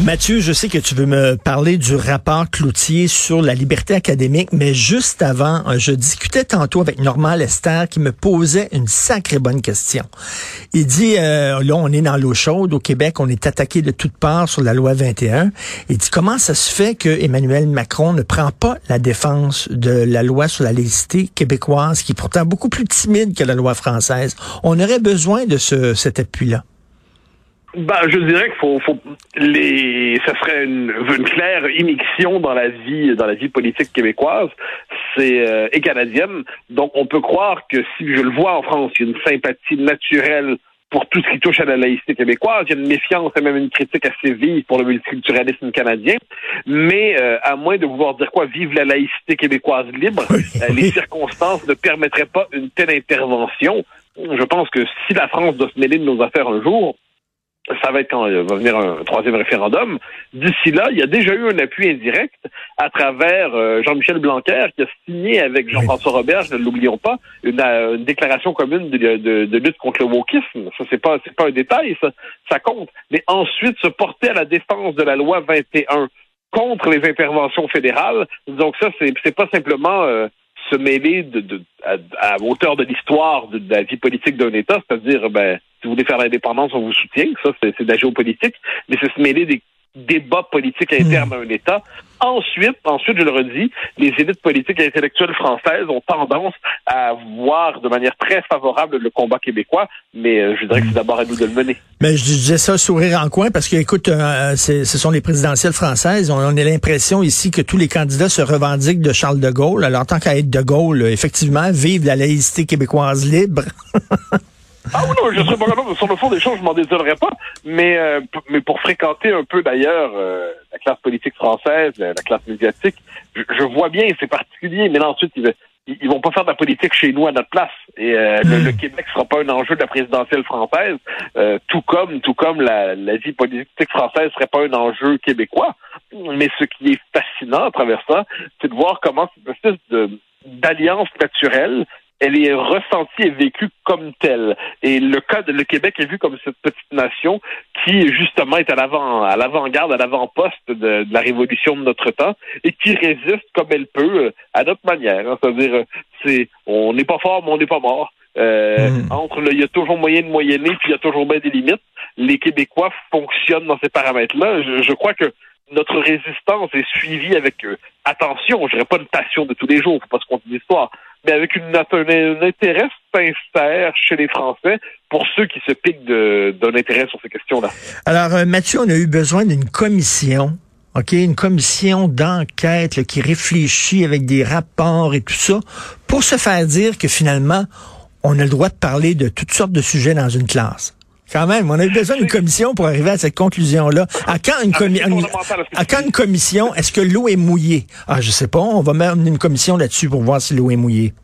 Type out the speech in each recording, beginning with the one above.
Mathieu, je sais que tu veux me parler du rapport Cloutier sur la liberté académique, mais juste avant, euh, je discutais tantôt avec Normand Lester qui me posait une sacrée bonne question. Il dit, euh, là, on est dans l'eau chaude au Québec, on est attaqué de toutes parts sur la loi 21. Il dit, comment ça se fait que Emmanuel Macron ne prend pas la défense de la loi sur la laïcité québécoise, qui est pourtant beaucoup plus timide que la loi française? On aurait besoin de ce, cet appui-là. Ben, je dirais qu'il faut, faut les, ça serait une, une, claire immixtion dans la vie, dans la vie politique québécoise, c'est euh, et canadienne. Donc, on peut croire que si je le vois en France, il y a une sympathie naturelle pour tout ce qui touche à la laïcité québécoise. Il y a une méfiance et même une critique assez vive pour le multiculturalisme canadien. Mais euh, à moins de vouloir dire quoi, vive la laïcité québécoise libre, euh, les circonstances ne permettraient pas une telle intervention. Je pense que si la France doit se mêler de nos affaires un jour, ça va être quand il va venir un troisième référendum. D'ici là, il y a déjà eu un appui indirect à travers euh, Jean-Michel Blanquer qui a signé avec Jean-François Robert, ne l'oublions pas, une, euh, une, déclaration commune de, de, de, lutte contre le wokisme. Ça, c'est pas, c'est pas un détail, ça, ça compte. Mais ensuite, se porter à la défense de la loi 21 contre les interventions fédérales. Donc ça, c'est, c'est pas simplement euh, se mêler de, de à, à, hauteur de l'histoire de, de, la vie politique d'un État, c'est-à-dire ben si vous voulez faire l'indépendance, on vous soutient, ça c'est de la géopolitique, mais c'est se mêler des débats politiques internes à un État. Ensuite, ensuite, je le redis, les élites politiques et intellectuelles françaises ont tendance à voir de manière très favorable le combat québécois, mais euh, je dirais que c'est d'abord à nous de le mener. Mais je disais ça sourire en coin parce que, écoute, euh, ce sont les présidentielles françaises. On, on a l'impression ici que tous les candidats se revendiquent de Charles de Gaulle. Alors, tant qu'à être de Gaulle, effectivement, vive la laïcité québécoise libre. Ah oui, non, je serais pas capable. Sur le fond des choses, je m'en désolerais pas. Mais, euh, mais pour fréquenter un peu d'ailleurs euh, la classe politique française, la, classe médiatique, je, je vois bien, c'est particulier. Mais là, ensuite, ils, ils vont pas faire de la politique chez nous à notre place. Et euh, le, le, Québec sera pas un enjeu de la présidentielle française, tout comme tout comme la, la vie politique française serait pas un enjeu québécois. Mais ce qui est fascinant à travers ça, c'est de voir comment cette espèce de d'alliance naturelle elle est ressentie et vécue comme telle. Et le cas de le Québec est vu comme cette petite nation qui justement est à l'avant, à l'avant-garde, à l'avant-poste de, la révolution de notre temps et qui résiste comme elle peut euh, à notre manière. Hein. C'est-à-dire, euh, c'est, on n'est pas fort, mais on n'est pas mort. Euh, mmh. Entre il y a toujours moyen de moyenner, puis il y a toujours bien des limites. Les Québécois fonctionnent dans ces paramètres-là. Je, je crois que notre résistance est suivie avec euh, attention, je dirais pas une passion de tous les jours, faut pas se compter l'histoire, mais avec une, un, intérêt sincère chez les Français pour ceux qui se piquent d'un intérêt sur ces questions-là. Alors, euh, Mathieu, on a eu besoin d'une commission OK, une commission d'enquête qui réfléchit avec des rapports et tout ça pour se faire dire que finalement, on a le droit de parler de toutes sortes de sujets dans une classe. Quand même, on a eu besoin d'une commission pour arriver à cette conclusion-là. À quand une, à quand une commission, est-ce que l'eau est mouillée? Ah, je sais pas, on va mettre une commission là-dessus pour voir si l'eau est mouillée.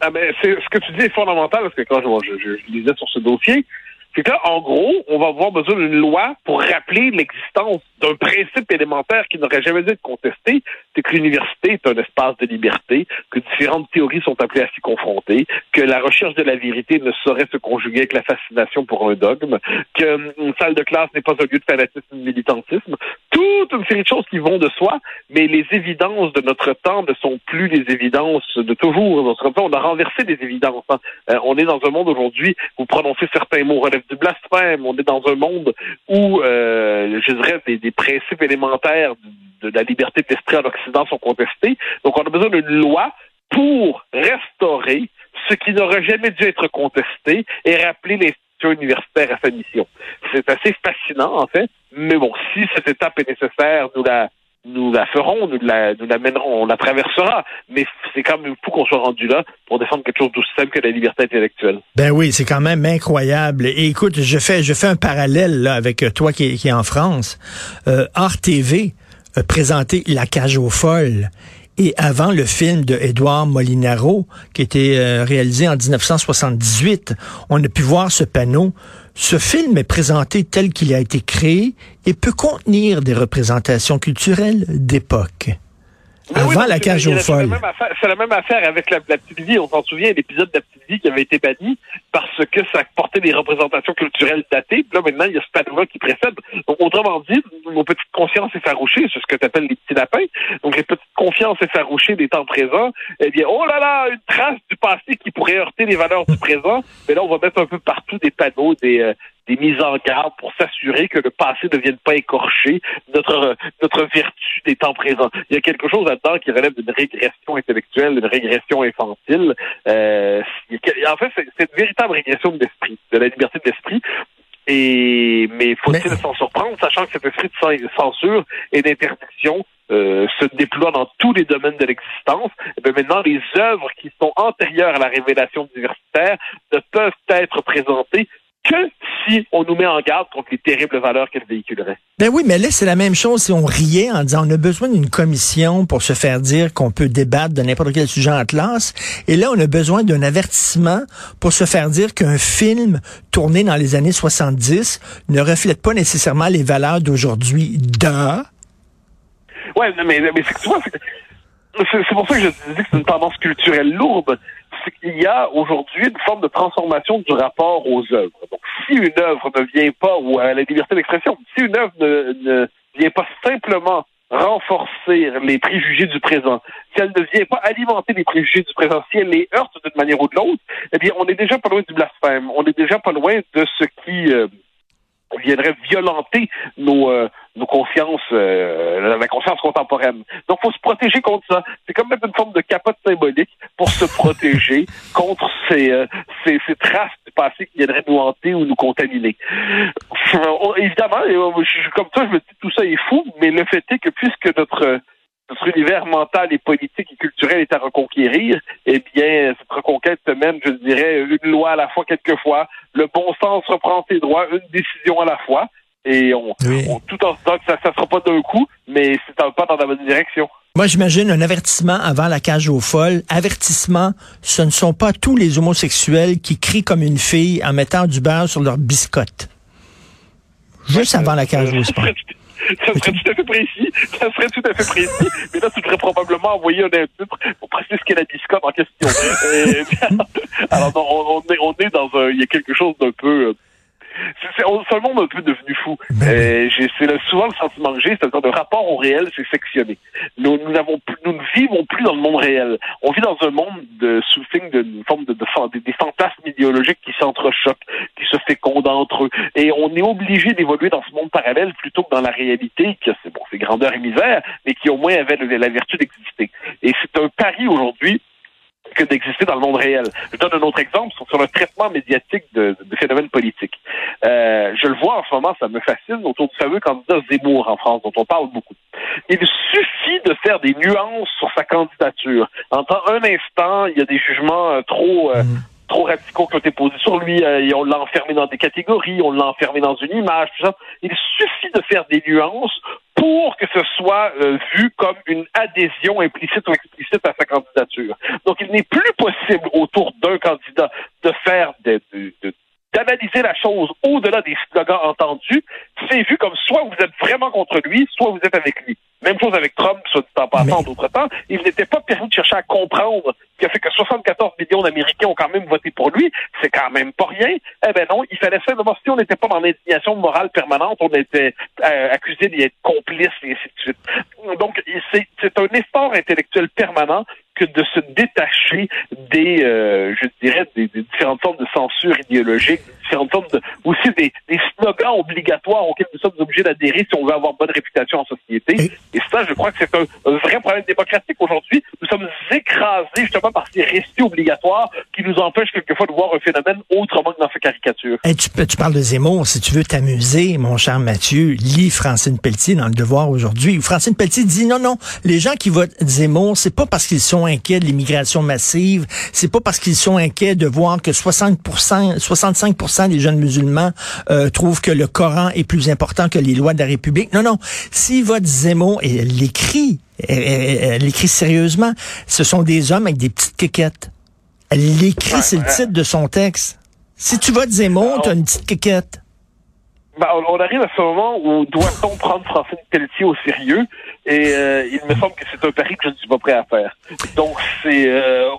Ah ben, c'est, ce que tu dis est fondamental parce que quand je, je, je lisais sur ce dossier, c'est en gros, on va avoir besoin d'une loi pour rappeler l'existence d'un principe élémentaire qui n'aurait jamais dû être contesté, c'est que l'université est un espace de liberté, que différentes théories sont appelées à s'y confronter, que la recherche de la vérité ne saurait se conjuguer avec la fascination pour un dogme, qu'une salle de classe n'est pas un lieu de fanatisme et de militantisme, toute une série de choses qui vont de soi, mais les évidences de notre temps ne sont plus les évidences de toujours. On a renversé des évidences. Hein. Euh, on est dans un monde aujourd'hui où prononcer certains mots relève du blasphème. On est dans un monde où, euh, je dirais, des, principes élémentaires de, de la liberté d'esprit en Occident sont contestés. Donc, on a besoin d'une loi pour restaurer ce qui n'aurait jamais dû être contesté et rappeler l'institution universitaire à sa mission. C'est assez fascinant, en fait, mais bon, si cette étape est nécessaire, nous la nous la ferons, nous la, nous la mènerons, on la traversera, mais c'est quand même fou qu'on soit rendu là pour défendre quelque chose d'aussi simple que la liberté intellectuelle. Ben oui, c'est quand même incroyable. Et écoute, je fais, je fais un parallèle là, avec toi qui, qui est en France. Euh, Art TV a présenté La cage aux folles. Et avant le film de Édouard Molinaro, qui était euh, réalisé en 1978, on a pu voir ce panneau. Ce film est présenté tel qu'il a été créé et peut contenir des représentations culturelles d'époque. Mais Avant la c'est- cage aux la- c'est la folles. même affaire- C'est la même affaire avec la, la petite vie. On s'en souvient, l'épisode de la petite vie qui avait été banni parce que ça portait des représentations culturelles datées. Puis là, maintenant, il y a ce panneau-là qui précède. Donc, autrement dit, nos petites consciences effarouchées, c'est ce que tu appelles les petits lapins. Donc, les petites consciences effarouchées des temps présents, eh bien, oh là là, une trace du passé qui pourrait heurter les valeurs du présent. Mais là, on va mettre un peu partout des panneaux, des, euh, des mises en garde pour s'assurer que le passé ne vienne pas écorcher notre, notre vertu des temps présents. Il y a quelque chose là-dedans qui relève d'une régression intellectuelle, d'une régression infantile. Euh, en fait, c'est une véritable régression de l'esprit, de la liberté de l'esprit. Et mais faut-il Mais- s'en surprendre, sachant que cet esprit de cen- censure et d'interdiction euh, se déploie dans tous les domaines de l'existence. Eh maintenant, les œuvres qui sont antérieures à la révélation universitaire ne peuvent être présentées que si on nous met en garde contre les terribles valeurs qu'elles véhiculeraient. Ben oui, mais là, c'est la même chose si on riait en disant on a besoin d'une commission pour se faire dire qu'on peut débattre de n'importe quel sujet en classe. Et là, on a besoin d'un avertissement pour se faire dire qu'un film tourné dans les années 70 ne reflète pas nécessairement les valeurs d'aujourd'hui. Da. Ouais, mais, mais c'est que tu vois, c'est pour ça que je disais que c'est une tendance culturelle lourde. C'est qu'il y a aujourd'hui une forme de transformation du rapport aux œuvres. Donc, si une œuvre ne vient pas, ou à la liberté d'expression, si une œuvre ne, ne vient pas simplement renforcer les préjugés du présent, si elle ne vient pas alimenter les préjugés du présent, si elle les heurte d'une manière ou de l'autre, eh bien, on est déjà pas loin du blasphème. On est déjà pas loin de ce qui euh, viendrait violenter nos, euh, nos consciences, euh, la conscience contemporaine. Donc, faut se protéger contre ça. C'est comme mettre une forme de capote symbolique pour se protéger contre ces, euh, ces, ces traces du passé qui viendraient nous hanter ou nous contaminer. Euh, évidemment, euh, comme ça, je me dis tout ça est fou, mais le fait est que puisque notre notre univers mental et politique et culturel est à reconquérir, eh bien, cette reconquête se mène, je dirais, une loi à la fois quelquefois, le bon sens reprend ses droits, une décision à la fois, et on, Oui. on tout en stock, ça ne sera pas d'un coup, mais c'est un pas dans la bonne direction. Moi, j'imagine un avertissement avant la cage aux folles. Avertissement, ce ne sont pas tous les homosexuels qui crient comme une fille en mettant du beurre sur leur biscotte. Juste avant la cage aux Ça folles. ça serait tout à fait précis. Ça serait tout à fait précis. Mais là, tu devrais probablement envoyer un titre pour préciser ce qu'est la biscotte en question. Euh, alors, non, on, on est, on est dans un, il y a quelque chose d'un peu, euh, c'est, on- un monde un peu devenu fou. Euh, j'ai, c'est le- souvent le sentiment que j'ai, c'est-à-dire le rapport au réel, c'est sectionné. Nous, nous, nous ne vivons plus dans le monde réel. On vit dans un monde de, sous signe d'une forme de, de, des, fantasmes idéologiques qui s'entrechoquent, qui se fécondent entre eux. Et on est obligé d'évoluer dans ce monde parallèle plutôt que dans la réalité, qui a c'est bon, c'est grandeur et misère, mais qui au moins avait le- la vertu d'exister. Et c'est un pari aujourd'hui que d'exister dans le monde réel. Je donne un autre exemple sur, le traitement médiatique de, de phénomènes politiques. Euh, je le vois en ce moment, ça me fascine, autour du fameux candidat Zemmour en France, dont on parle beaucoup. Il suffit de faire des nuances sur sa candidature. En temps, un instant, il y a des jugements euh, trop... euh, trop radicaux qui ont été posés sur lui, euh, on l'a enfermé dans des catégories, on l'a enfermé dans une image. Il suffit de faire des nuances pour que ce soit euh, vu comme une adhésion implicite ou explicite à sa candidature. Donc, il n'est plus possible autour d'un candidat de faire de, de- de- d'analyser la chose au-delà des slogans entendus, c'est vu comme soit vous êtes vraiment contre lui, soit vous êtes avec lui. Même chose avec Trump, soit dit en passant Mais- d'autres temps. Il n'était pas permis de chercher à comprendre ce qui a fait que 74 millions d'Américains ont quand même voté pour lui. C'est quand même pas rien. Eh ben non, il fallait simplement, si on n'était pas dans l'indignation morale permanente, on était euh, accusé d'y être complice et ainsi de suite. Donc, c'est un effort intellectuel permanent que de se détacher des, euh, je dirais, des, des, différentes formes de censure idéologique, différentes formes de, aussi des, des slogans obligatoires auxquels nous sommes obligés d'adhérer si on veut avoir bonne réputation en société. Et, ça, je crois que c'est un, un, vrai problème démocratique aujourd'hui. Nous sommes écrasés justement par ces récits obligatoires nous empêchent quelquefois de voir un phénomène autrement que dans sa caricature. Hey, tu, parles de Zemmour. Si tu veux t'amuser, mon cher Mathieu, lis Francine Pelletier dans Le Devoir aujourd'hui. Francine Pelletier dit non, non, les gens qui votent Zemmour, c'est pas parce qu'ils sont inquiets de l'immigration massive, c'est pas parce qu'ils sont inquiets de voir que 60 65 des jeunes musulmans euh, trouvent que le Coran est plus important que les lois de la République. Non, non. S'ils votent Zemmour, et elle l'écrit, elle, sérieusement, ce sont des hommes avec des petites quéquettes. L'écrit, c'est le titre de son texte. Si tu votes Zemmour, tu as une petite quéquette. Ben, on arrive à ce moment où doit-on prendre Francine Pelletier au sérieux? Et euh, il me semble que c'est un pari que je ne suis pas prêt à faire. Donc c'est, euh,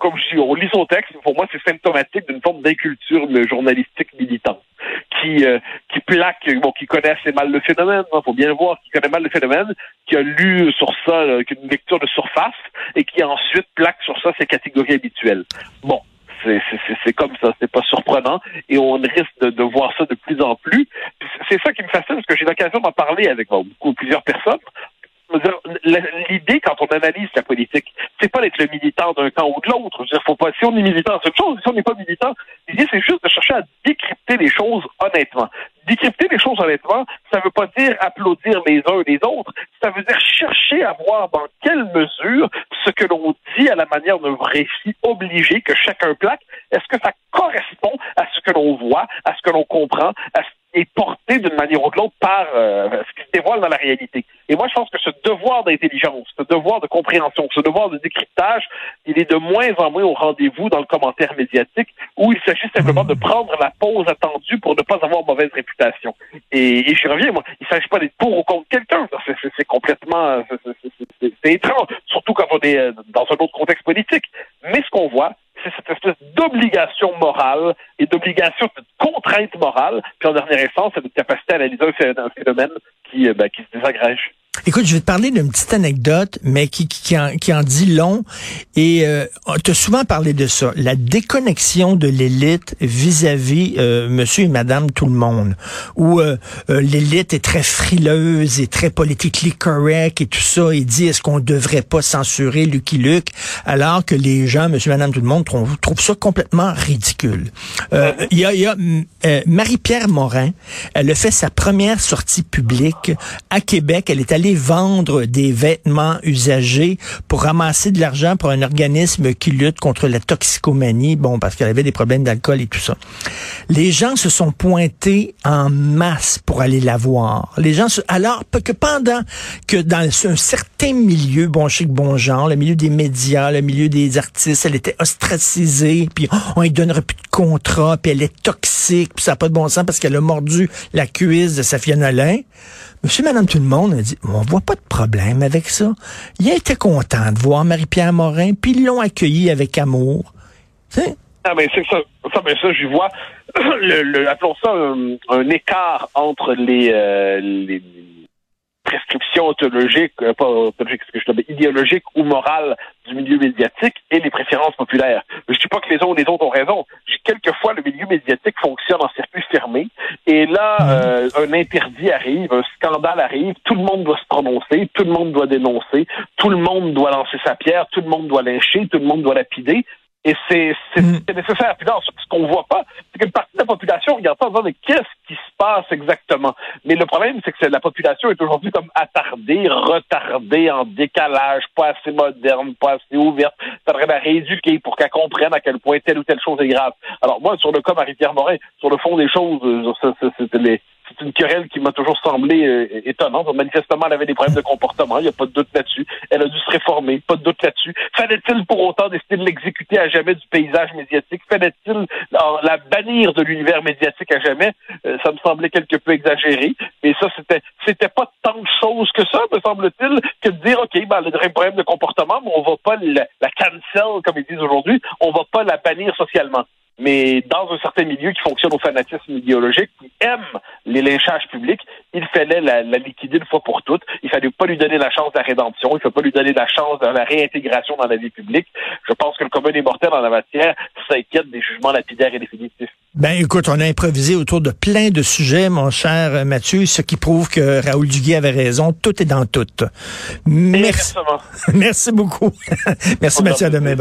comme je dis, on lit son texte. Pour moi, c'est symptomatique d'une forme d'inculture journalistique militante qui euh, qui plaque, bon, qui connaît assez mal le phénomène. Il hein, faut bien voir, qui connaît mal le phénomène, qui a lu sur ça, une lecture de surface et qui ensuite plaque sur ça ses catégories habituelles. Bon, c'est comme ça, c'est pas surprenant et on risque de, de, voir ça de plus en plus. C'est ça qui me fascine parce que j'ai l'occasion d'en parler avec beaucoup plusieurs personnes. L'idée, quand on analyse la politique, c'est pas d'être le militant d'un camp ou de l'autre. Faut pas, si on est militant, c'est une chose. Si on n'est pas militant, l'idée, c'est juste de chercher à décrypter les choses honnêtement. Décrypter les choses honnêtement, ça veut pas dire applaudir les uns les autres. Ça veut dire chercher à voir dans quelle mesure ce que l'on dit à la manière d'un récit obligé que chacun plaque, est-ce que ça correspond à ce que l'on voit, à ce que l'on comprend, à ce est porté d'une manière ou de l'autre par euh, ce qui se dévoile dans la réalité. Et moi, je pense que ce devoir d'intelligence, ce devoir de compréhension, ce devoir de décryptage, il est de moins en moins au rendez-vous dans le commentaire médiatique, où il s'agit simplement de prendre la pause attendue pour ne pas avoir mauvaise réputation. Et, et je reviens, moi, il ne s'agit pas d'être pour ou contre quelqu'un. C'est complètement, c'est étrange, surtout quand on est euh, dans un autre contexte politique. Mais ce qu'on voit, c'est cette espèce d'obligation morale et d'obligation de contrainte morale, puis en dernière instance, c'est notre capacité à analyser un phénomène qui, euh, ben, qui se désagrège. Écoute, je vais te parler d'une petite anecdote, mais qui, qui, en, qui en dit long. Et euh, tu as souvent parlé de ça, la déconnexion de l'élite vis-à-vis euh, monsieur et madame tout le monde, où euh, euh, l'élite est très frileuse et très politiquement correct et tout ça, et dit est-ce qu'on devrait pas censurer Lucky Luke, alors que les gens, monsieur et madame tout le monde, trouvent, trouvent ça complètement ridicule. Il y a, y a Marie-Pierre Morin, elle a fait sa première sortie publique à Québec, elle est allée vendre des vêtements usagés pour ramasser de l'argent pour un organisme qui lutte contre la toxicomanie, bon, parce qu'elle avait des problèmes d'alcool et tout ça. Les gens se sont pointés en masse pour aller la voir. Les gens, se, alors que pendant que dans un certain milieu, bon chic, bon genre, le milieu des médias, le milieu des artistes, elle était ostracisée, puis on lui donnerait plus de contrat, puis elle est toxique, puis ça n'a pas de bon sens parce qu'elle a mordu la cuisse de Safia Nolin. Monsieur, madame, tout le monde a dit, on voit pas de problème avec ça. Il était content de voir Marie-Pierre Morin, puis ils l'ont accueilli avec amour. sais? Ah, mais c'est ça. Ça, ben ça, je vois, appelons ça un, écart entre les, euh, prescriptions théologiques, euh, pas théologiques, ce que je dis, idéologiques ou morales du milieu médiatique et les préférences populaires. Je dis pas que les uns ou les autres ont raison. Quelquefois, le milieu médiatique fonctionne en circuit et là, mm. euh, un interdit arrive, un scandale arrive, tout le monde doit se prononcer, tout le monde doit dénoncer, tout le monde doit lancer sa pierre, tout le monde doit lyncher, tout le monde doit lapider. Et c'est mm. nécessaire. Puis là, ce qu'on voit pas, c'est qu'une partie de la population regarde ça en disant, mais qu'est-ce passe exactement? Mais le problème, c'est que la population est aujourd'hui comme attardée, retardée, en décalage, pas assez moderne, pas assez ouverte. Ça devrait la rééduquer pour qu'elle comprenne à quel point telle ou telle chose est grave. Alors moi, sur le cas Marie-Pierre Morin, sur le fond des choses, euh, c'était les c'est une querelle qui m'a toujours semblé euh, étonnante. Manifestement, elle avait des problèmes de comportement. Il n'y a pas de doute là-dessus. Elle a dû se réformer. Pas de doute là-dessus. Fallait-il pour autant décider de l'exécuter à jamais du paysage médiatique? Fallait-il la bannir de l'univers médiatique à jamais? Euh, ça me semblait quelque peu exagéré. Mais ça, c'était c'était pas tant de choses que ça, me semble-t-il, que de dire, OK, ben, elle a des problèmes de comportement, mais on va pas la, la cancel, comme ils disent aujourd'hui. On va pas la bannir socialement. Mais dans un certain milieu qui fonctionne au fanatisme idéologique, qui aime les lynchages publics, il fallait la, la liquider une fois pour toutes. Il fallait pas lui donner la chance de la rédemption, il fallait pas lui donner la chance de la réintégration dans la vie publique. Je pense que le commun des mortels en la matière s'inquiète des jugements lapidaires et définitifs. Ben écoute, on a improvisé autour de plein de sujets, mon cher Mathieu, ce qui prouve que Raoul Duguay avait raison. Tout est dans tout. Merci. Merci beaucoup. Merci Mathieu, à demain.